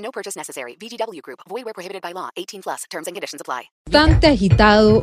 No purchase necessary. VGW Group. Void where prohibited by law. 18 plus. Terms and conditions apply. Bastante agitado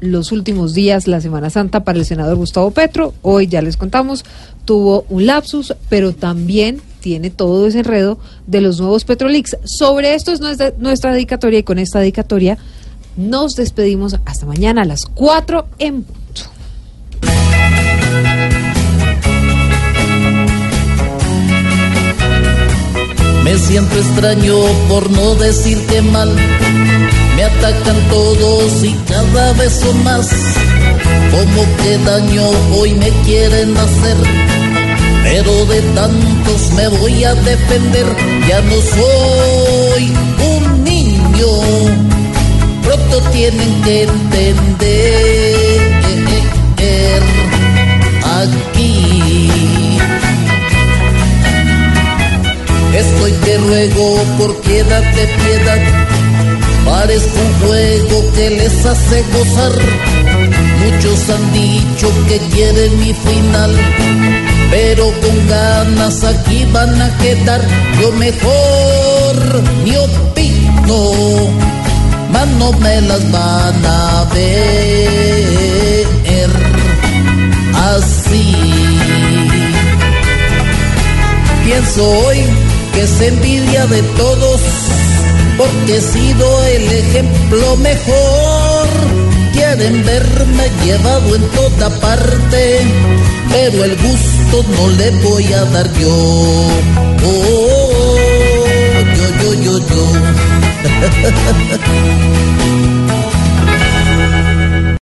los últimos días, la Semana Santa para el senador Gustavo Petro. Hoy ya les contamos, tuvo un lapsus, pero también tiene todo ese enredo de los nuevos Petrolix. Sobre esto es nuestra, nuestra dedicatoria y con esta dedicatoria nos despedimos hasta mañana a las 4 en siento extraño por no decir que mal. Me atacan todos y cada vez más. Como que daño hoy me quieren hacer. Pero de tantos me voy a defender. Ya no soy un niño. Pronto tienen que entender Estoy te ruego por piedad de piedad. Parezco un juego que les hace gozar. Muchos han dicho que quieren mi final. Pero con ganas aquí van a quedar. Yo mejor ni opino. Más no me las van a ver así. Pienso hoy que es envidia de todos, porque he sido el ejemplo mejor. Quieren verme llevado en toda parte, pero el gusto no le voy a dar yo. Oh, yo, yo, yo, yo.